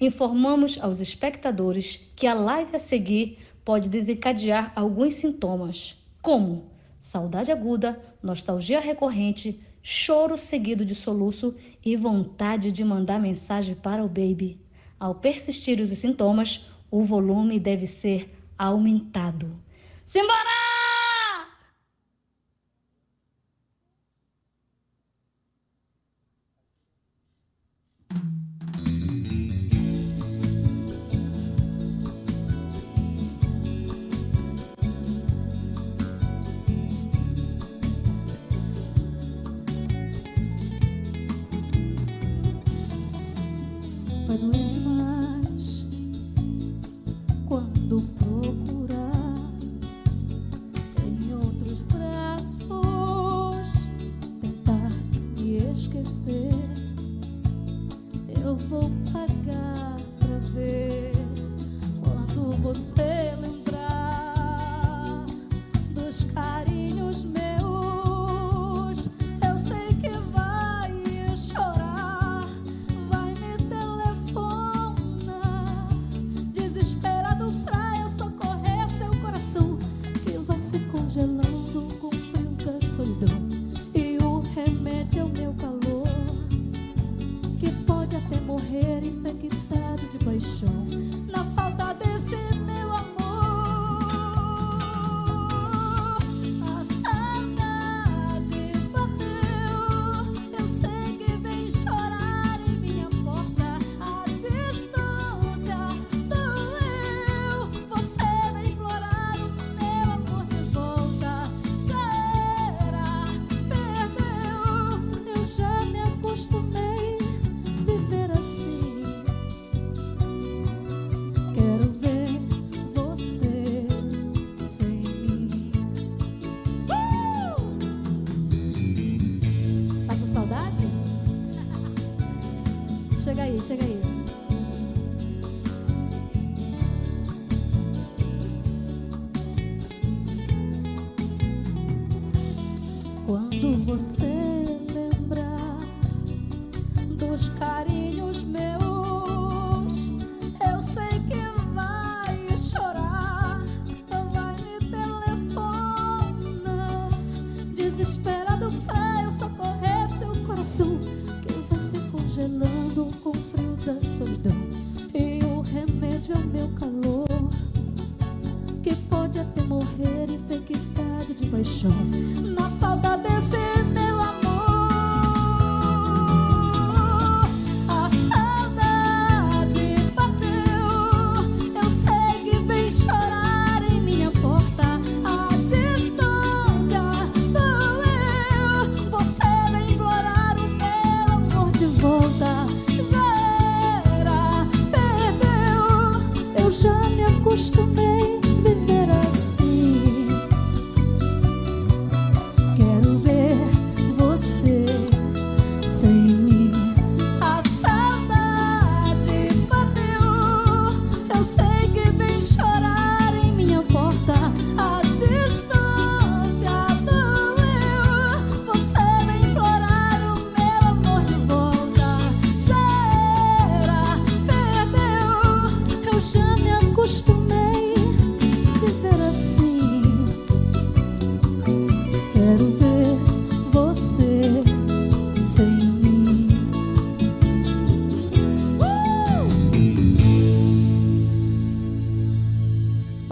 informamos aos espectadores que a live a seguir pode desencadear alguns sintomas, como saudade aguda, nostalgia recorrente, choro seguido de soluço e vontade de mandar mensagem para o baby. Ao persistir os sintomas, o volume deve ser aumentado. Simbora! você lembrar dos carinhos meus. Eu sei que vai chorar, vai me telefonar, desesperado pra eu socorrer seu coração que vai se congelando com frio da solidão. E o remédio é o meu calor, que pode até morrer infectado de paixão. Na falta Sẽ 有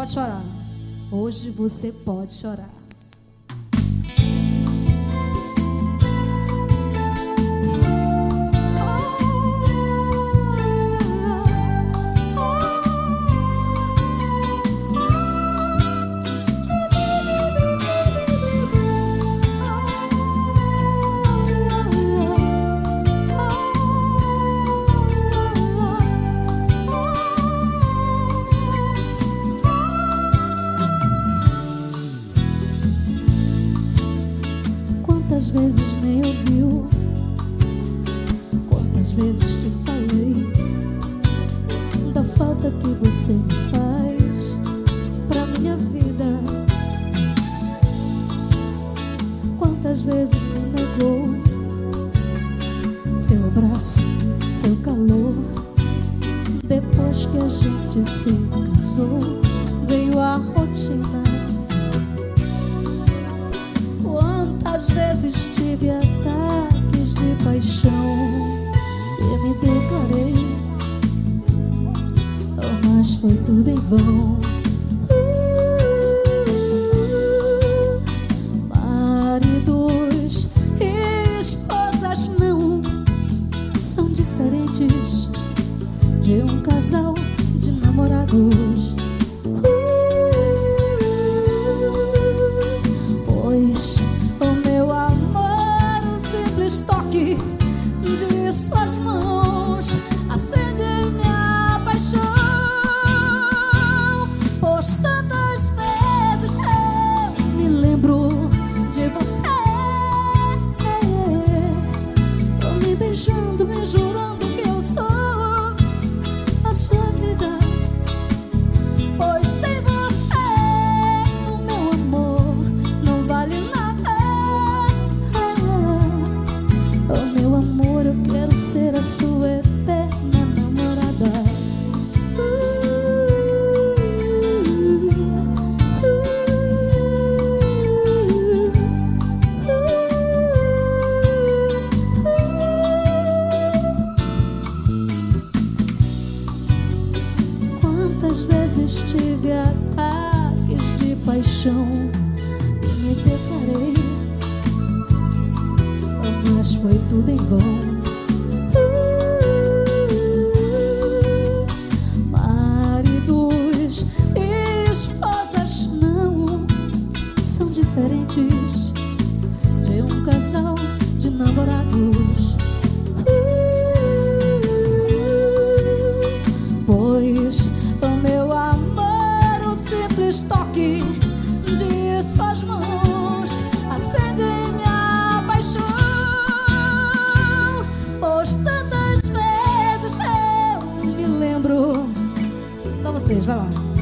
pode chorar. Hoje você pode chorar. se cansou, veio a rotina. Quantas vezes tive ataques de paixão e me declarei, mas foi tudo em vão. Maridos e esposas não são diferentes de um casal cruz vezes tive ataques de paixão e me declarei, mas foi tudo em vão. estoque de suas mãos acende minha paixão. Pois tantas vezes eu me lembro. Só vocês, vai lá.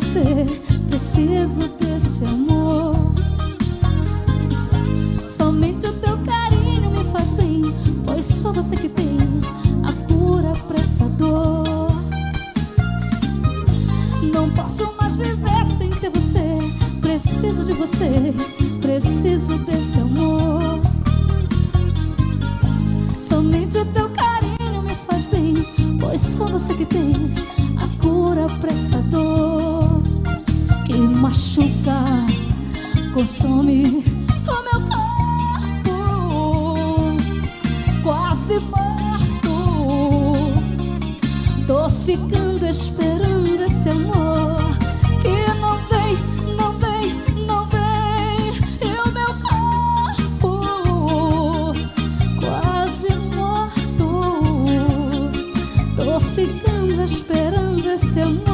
você, preciso desse amor. Somente o teu carinho me faz bem, pois só você que tem a cura pra essa dor. Não posso mais viver sem ter você, preciso de você, preciso desse amor. Somente o teu carinho me faz bem, pois só você que tem consome o meu corpo, quase morto. Tô ficando esperando esse amor que não vem, não vem, não vem. E o meu corpo, quase morto. Tô ficando esperando esse amor.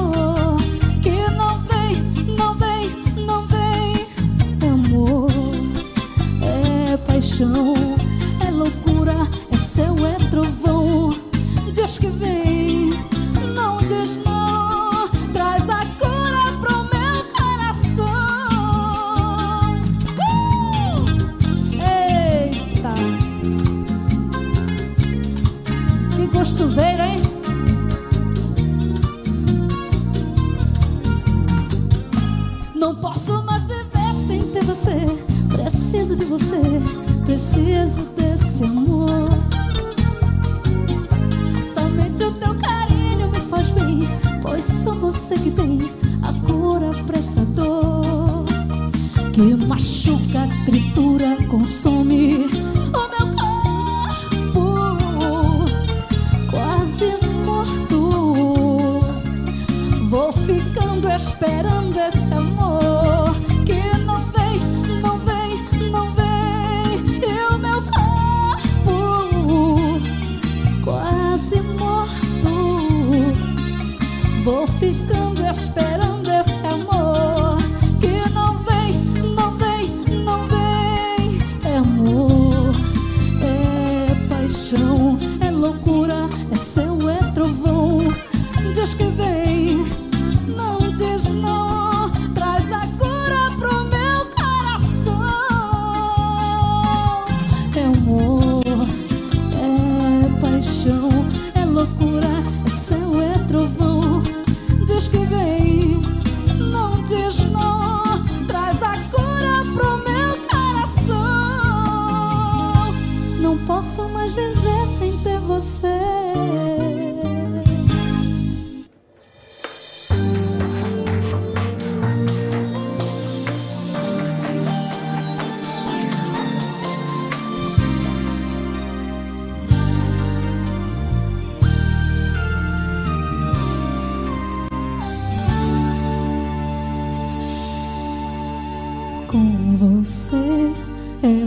Você. Preciso de você, preciso desse amor. Somente o teu carinho me faz bem, pois só você que tem a cura pra essa dor que machuca, tritura, consome o meu corpo, quase morto. Vou ficando esperando esse amor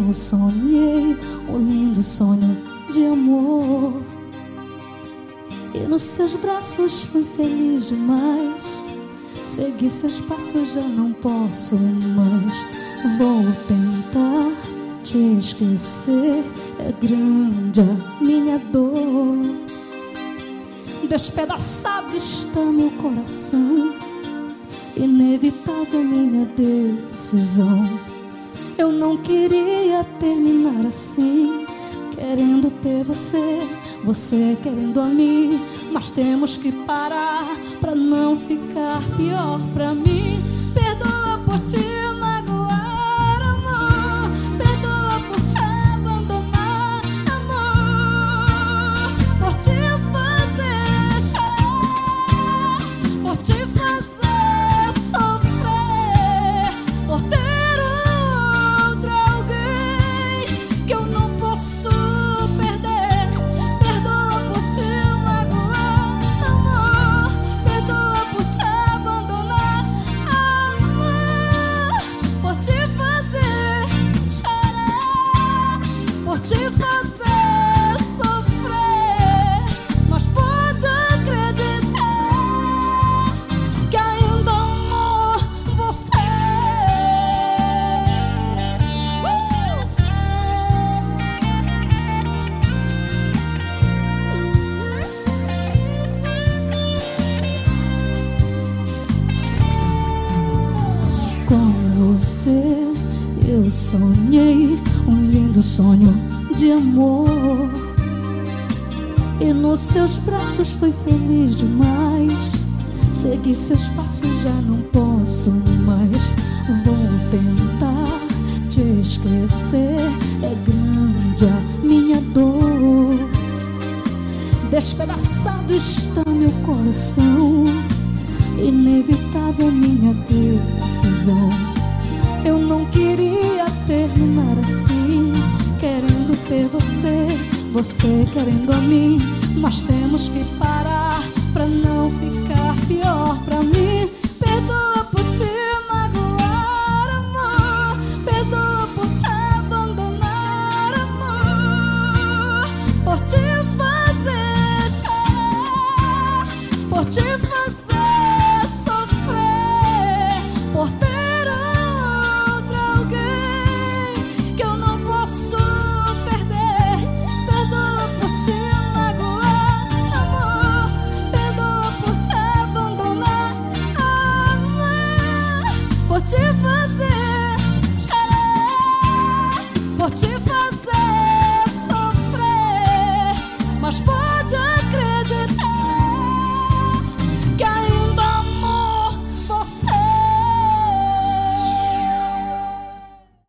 eu sonhei um lindo sonho de amor. E nos seus braços fui feliz demais. Segui seus passos, já não posso mais. Vou tentar te esquecer. É grande a minha dor. Despedaçado está meu coração. Inevitável minha decisão. Eu não queria terminar assim, querendo ter você, você querendo a mim, mas temos que parar pra não ficar pior pra mim. Perdoa por te eu sonhei um lindo sonho de amor. E nos seus braços fui feliz demais. Segui seus passos, já não posso mais. Vou tentar te esquecer. É grande a minha dor. Despedaçado está meu coração. Inevitável minha decisão. Eu não queria terminar assim, querendo ter você, você querendo a mim, mas temos que parar pra não ficar pior pra mim.